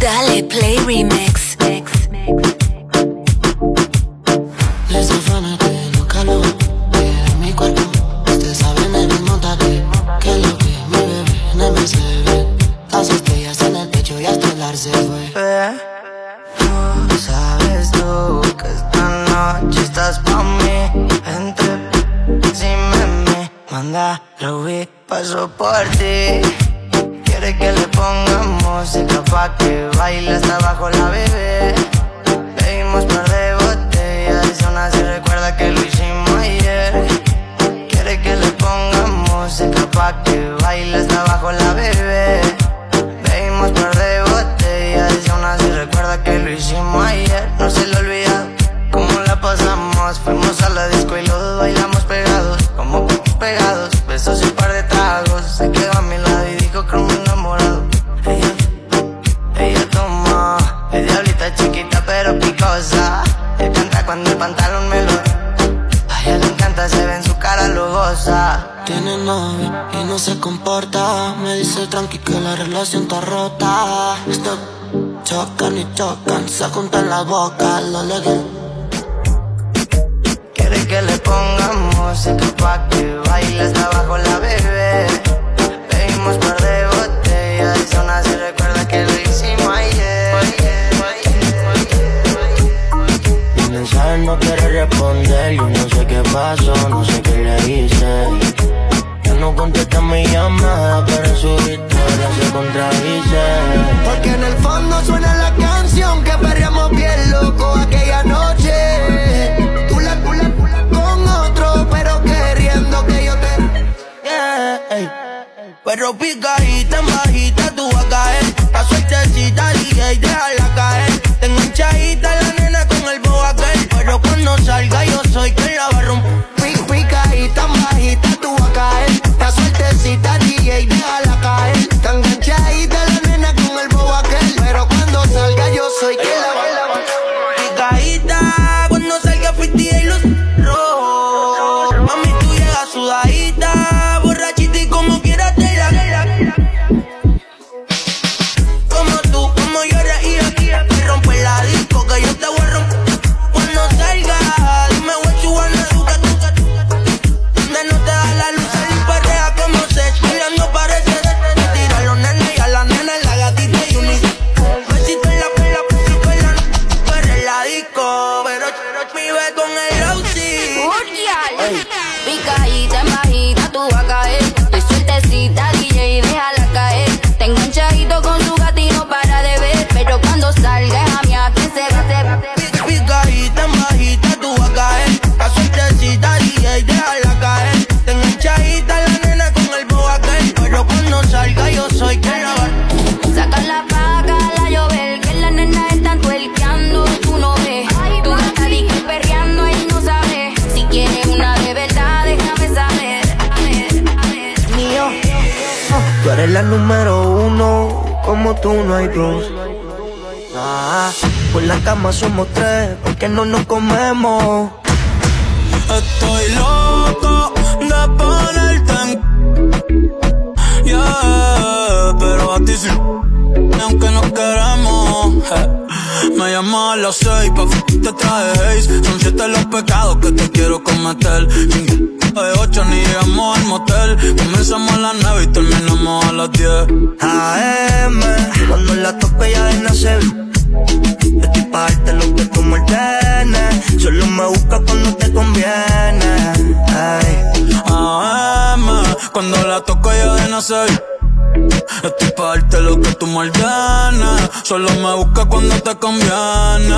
Dale Play Remix. Les afánate, no calor, que mi cuerpo. Usted sabe en el mismo taque, que lo que mi bebé no me se. Las estrellas en el pecho y hasta el ar se fue. No sabes tú que esta noche estás pa' mí. Entre si me, me manda Ruby, paso por ti. Quiere que le ponga música pa' que baile hasta abajo la bebé. Pedimos par de botellas aún así recuerda que lo hicimos ayer. Quiere que le ponga música pa' que baile hasta abajo la bebé. Bebimos par de botellas aún así recuerda que lo hicimos ayer. No se le olvida cómo la pasamos. Fuimos pantalón me lo. A ella le encanta, se ve en su cara, lo goza. Tiene novio y no se comporta. Me dice tranqui que la relación está rota. Esto chocan y chocan, se juntan la boca, lo legal. Quiere que le ponga música pa' que baile hasta abajo la bebé. Pedimos par de botellas y aún así recuerda no quiere responder, yo no sé qué pasó, no sé qué le hice. Ya no contesta mi llamada, pero en su historia se contradice. Porque en el fondo suena la canción que perreamos bien loco aquella noche. Tú la, tú la, tú la con otro, pero queriendo que yo te. Yeah, ey. Pero picadita en bajita tú vas a caer. La suertecita DJ, déjala caer. Tengo hinchadita la salga yo eres la número uno, como tú no hay dos. Ah, por la cama somos tres, porque no nos comemos. Estoy loco de ponerte en Yeah, pero a ti sí Aunque no queremos. Me llamas a las seis pa' te traje Son siete los pecados que te quiero cometer de ocho ni llegamos al motel Comenzamos a las nueve y terminamos a las diez AM, cuando la tope ya de nacer. Estoy pa' lo que tú me ordenes. Solo me busca cuando te conviene. Ay. AM, cuando la toco yo de nacer. Estoy pa' darte lo que tú me ordenes. Solo me busca cuando te conviene.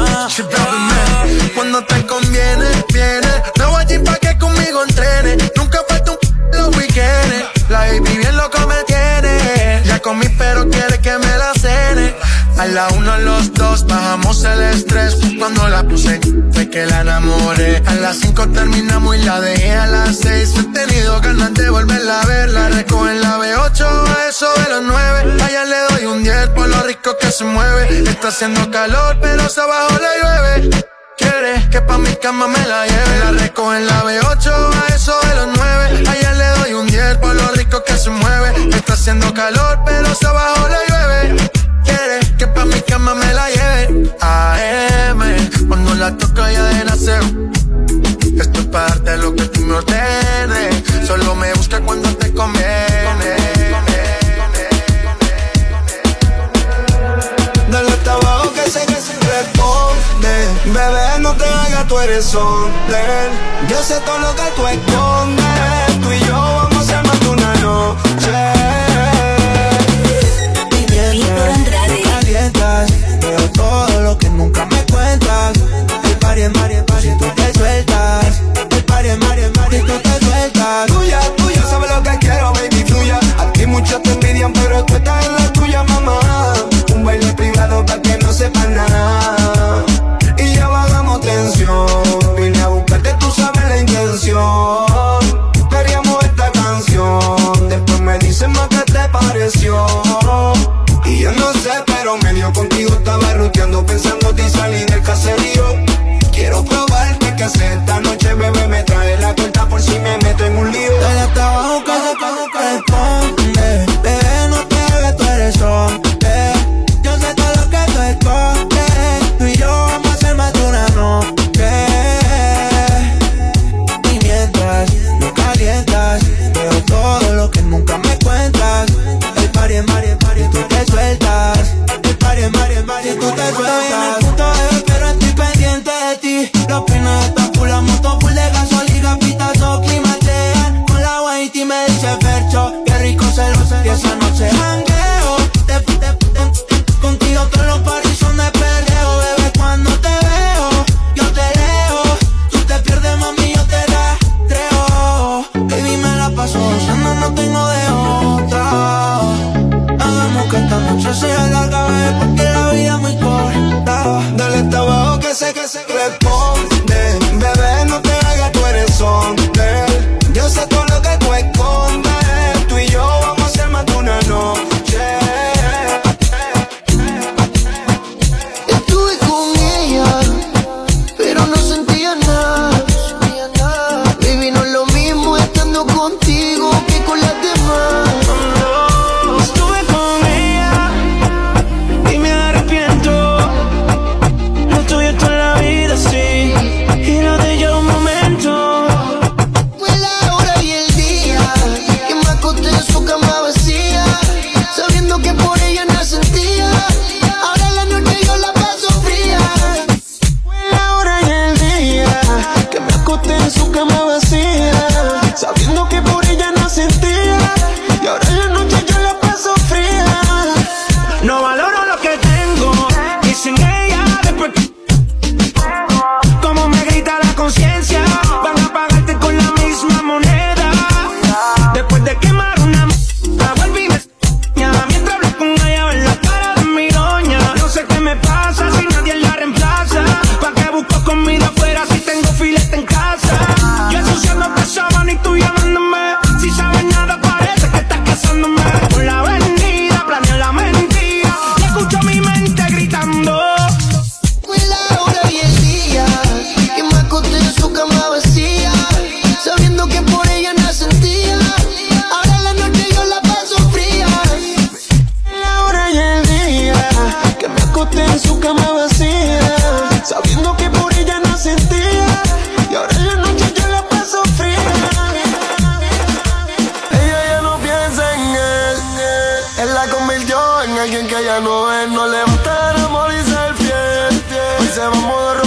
Cuando te conviene, viene. Me voy allí pa' que conmigo entrene. Nunca falta un p los weekends. La baby bien loco me tiene. Ya comí, pero quiere que me la cene. A la uno, los dos, bajamos el estrés. Cuando la puse, fue que la enamoré. A las cinco terminamos y la dejé a las seis. He tenido ganas de volverla a ver. La recojo en la B8, a eso de las nueve. Allá le doy un 10 por lo rico que se mueve. Está haciendo calor, pero se abajo le llueve. Quiere que pa' mi cama me la lleve. La recojo en la B8, a eso de los 9. Ayer le doy un 10 por lo rico que se mueve. Está haciendo calor, pero se abajo le llueve que pa' mi cama me la lleve. AM, cuando la toco ya de nacer. Esto es para darte lo que tú me ordenes. Solo me busca cuando te conviene. Dale hasta abajo que sé que se responde. Bebé, no te hagas, tú eres hombre. Yo sé todo lo que tú escondes. Tú y yo vamos a armar una noche. pare, pare, tú te sueltas. El tú te sueltas. What.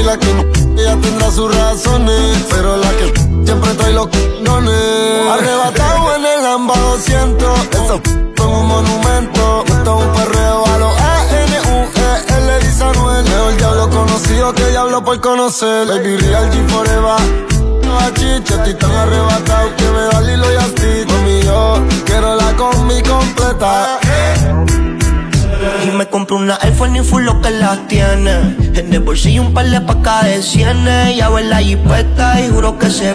y la que ella tendrá sus razones. Pero la que siempre trae los. Arrebatado en el AMBA 200. Eso fue un monumento. Esto es un perreo a los A-N-U-E-L y diablo conocido que diablo por conocer. Baby Real G Forever chicha, estoy tan arrebatado que me da Lilo y así. Mami, yo quiero la combi completa. Eh. Y me compré una iPhone y full lo que las tiene. En el bolsillo un par de pacas de cienes. Ya ve la jipeta y juro que se.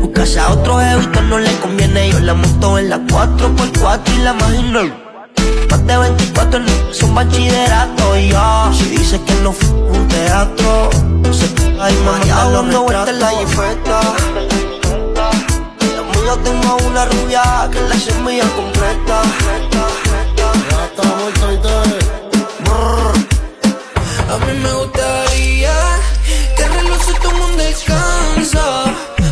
Buscase a otro jevito no le conviene. Yo la monto en la 4x4 y la imagino. Más de 24 no son bachillerato y yo. Si dice que no fue un teatro, se pega y mañana lo no en la jipeta. Yo tengo una rubia que la semilla completa. A mí me gustaría que el reloj se tome un descanso,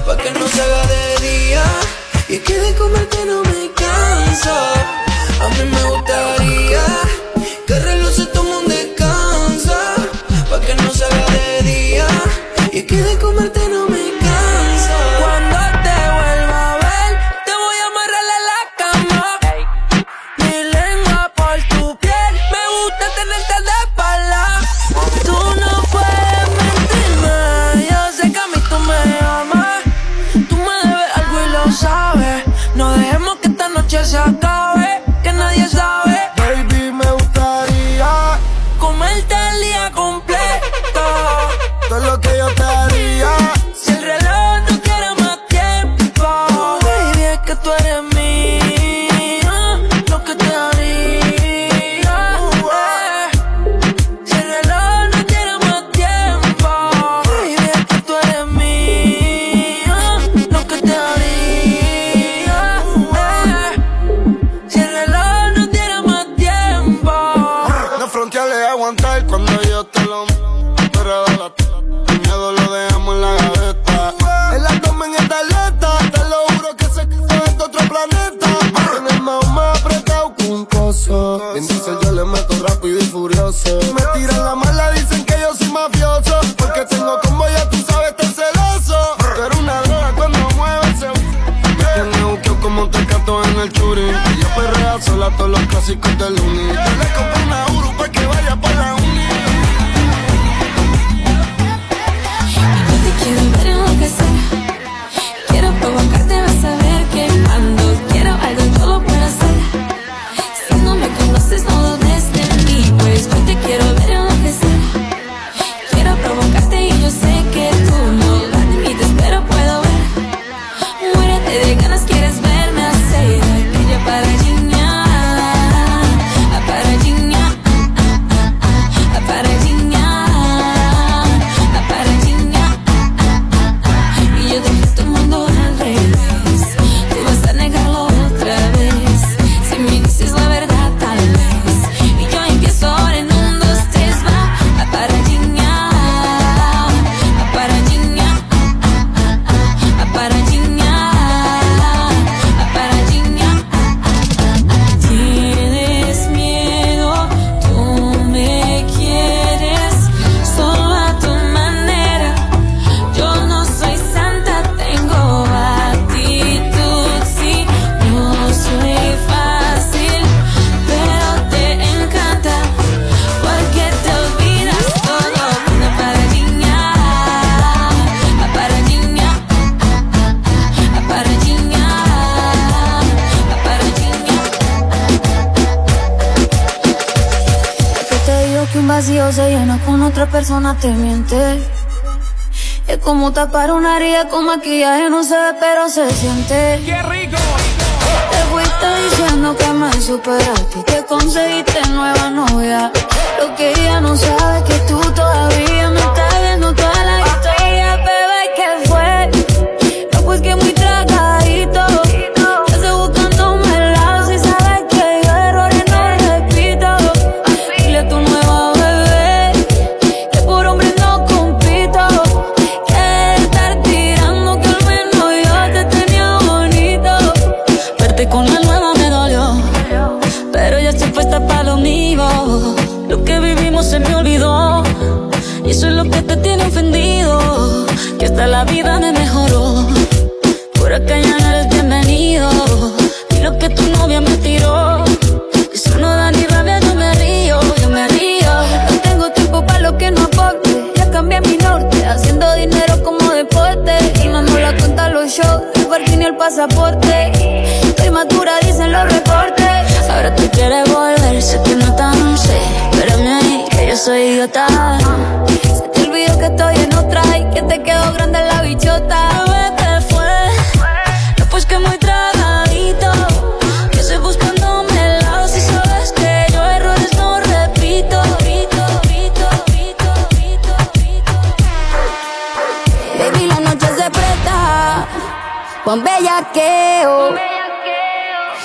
pa' que no se haga de día y que de comer que no me canso. A mí me gustaría. te miente. Es como tapar una herida con maquillaje, no se ve, pero se siente. ¡Qué rico! Te fuiste diciendo que me superaste y que conseguiste nueva novia. Lo que ella no sabe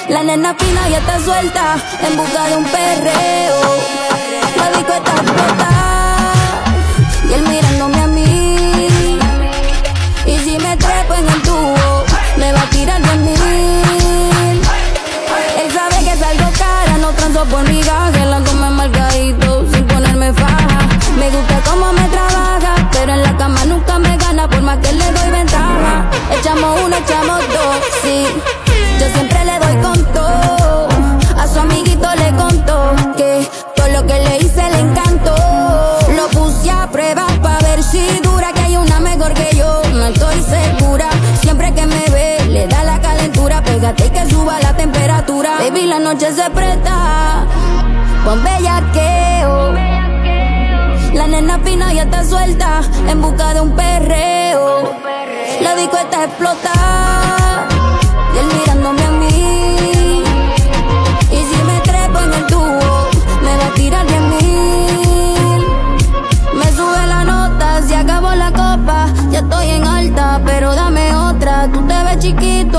La nena fina ya está suelta en busca de un perreo. La disco está explotada y él mirándome a mí. Y si me trepo en el tubo, me va a tirar de mil. Él sabe que salgo cara, no transo por migaje, la come margadito sin ponerme faja. Me gusta cómo me trabaja, pero en la cama nunca me gana por más que le doy ventaja. Echamos uno, echamos dos, sí. Yo siempre dura, que hay una mejor que yo. No estoy segura. Siempre que me ve, le da la calentura. Pégate y que suba la temperatura. Baby, la noche se presta. Con bellaqueo. La nena fina ya está suelta en busca de un perreo. La disco está explotada y él mirándome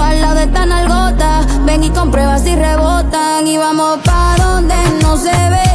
al lado de esta nalgota. Ven y comprueba si rebotan. Y vamos pa' donde no se ve.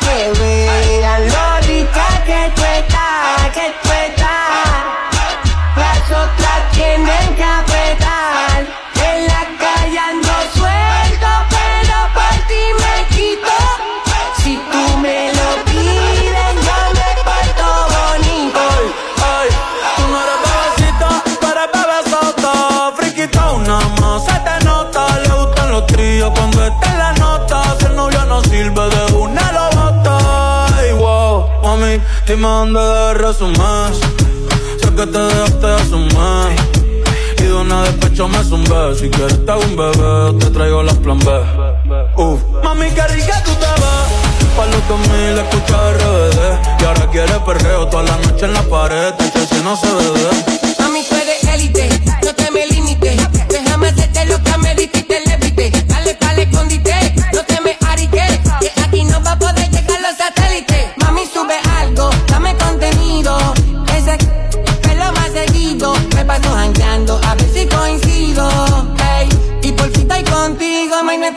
Give it resumir. Sé que te dejaste de asumir. Y de una me zumbé. Si quieres te hago un bebé, te traigo las plan B. Uf. Mami, qué rica tú te ves. Pa' los 2000 escucha RBD. Y ahora quieres perreo toda la noche en la pared. Te si no se bebe. Mami, tú eres élite, no te me limites. Déjame hacerte lo que me dijiste, levite. Dale pa'l escondite,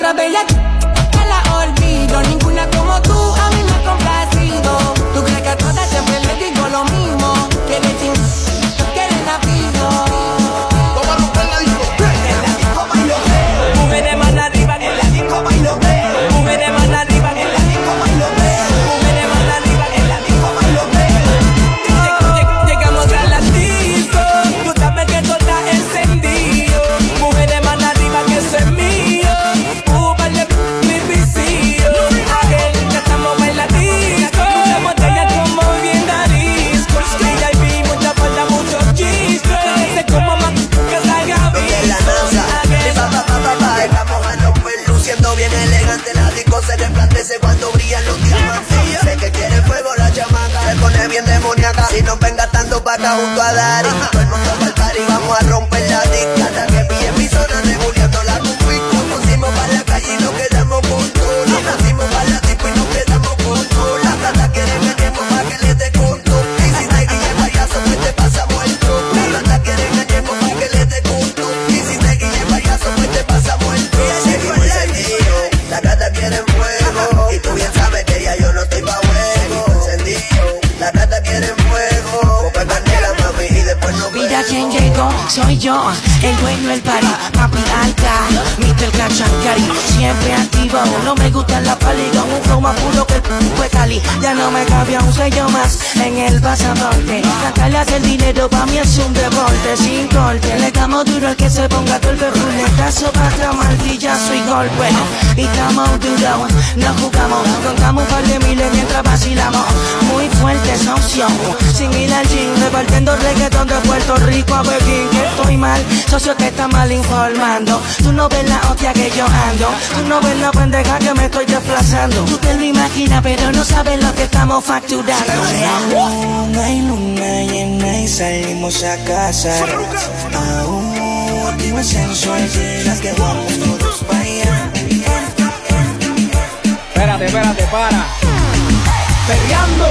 nuestra bella. Demoníaca. Si no venga tanto para junto a Dari. Todo el mundo party, vamos a romper la disca. El dueño del party, papi alta, Mr. Cachancari, siempre activo, no me gusta la paliga, un flow más puro que el Ya no me cabía un sello más en el pasaporte, cantarle hace el dinero pa' mí es un deporte, sin corte, le damos duro al que se ponga todo el ruletazo para martillazo y golpe, y estamos duro, no jugamos, contamos un par de miles mientras vacilamos, muy fuerte esa opción, sin ir al gym, repartiendo reggaetón de Puerto Rico a Pekín, que estoy mal, socio que está mal informando, tú no ves la hostia que yo ando, tú no ves la pendeja que me estoy desplazando, tú te lo imaginas pero no sabes lo que estamos facturando. Luna y luna llena y salimos a casa. Aún activa sensual, llegas que vamos todos para allá. Espérate, espérate, para. Perreando.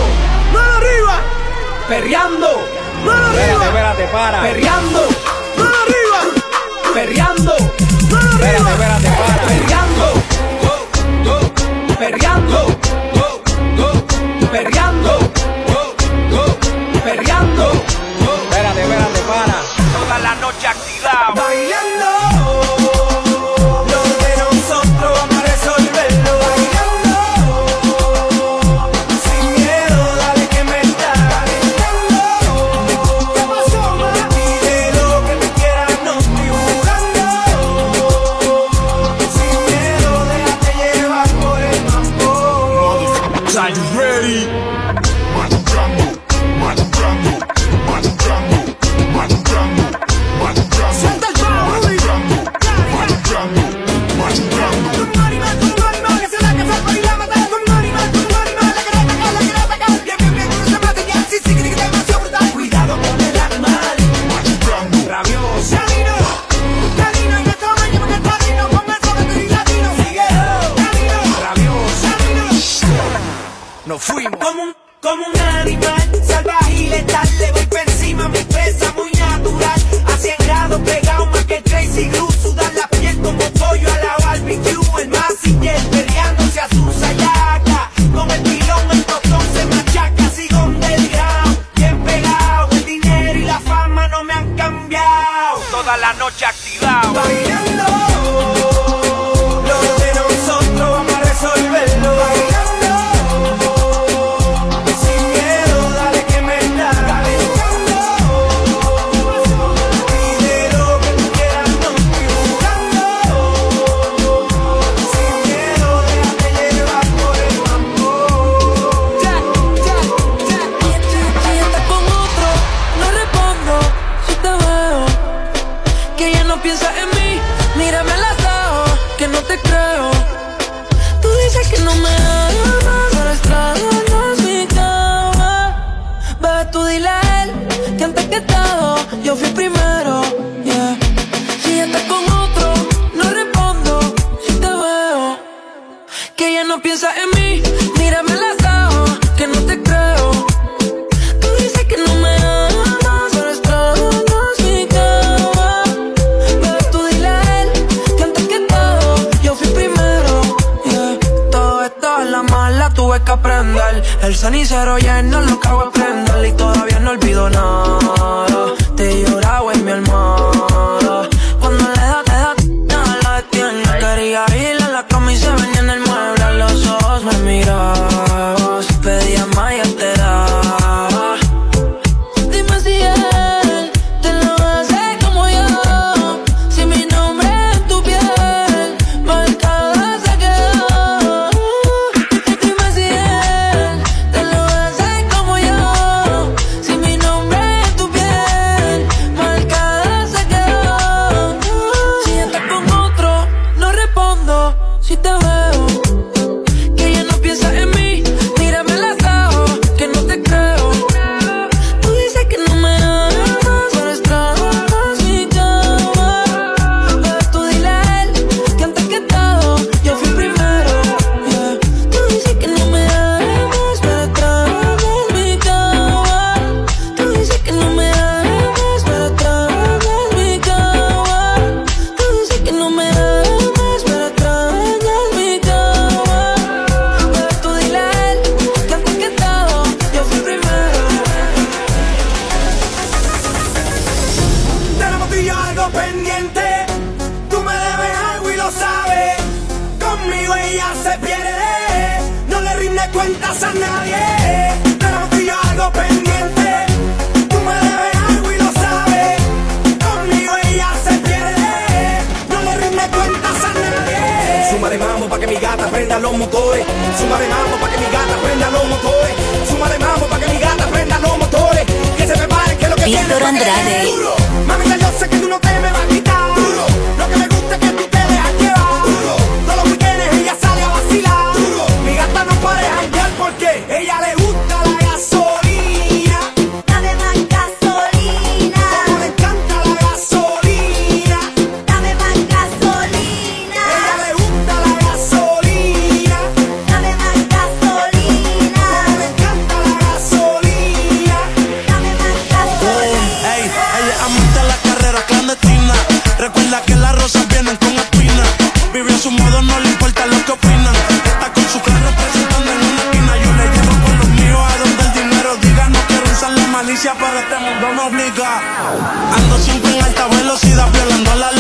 ¡Mano arriba! Perreando. ¡Mano Espérate, arriba! espérate, para. Perreando. ¡Mano arriba! Perreando. ¡Mano Espérate, arriba! espérate, para. cenicero ya no lo cago a prender y todavía no olvido nada. mi gata prenda los motores. Suma de mambo para que mi gata prenda los motores. Suma de mambo para que mi gata prenda los motores. Que se prepare que lo que Víctor Andrade. Mami, yo sé que tú no te me vas a quitar. Duro. justicia, pero este mundo no obliga. Ando siempre en alta velocidad, violando la ley.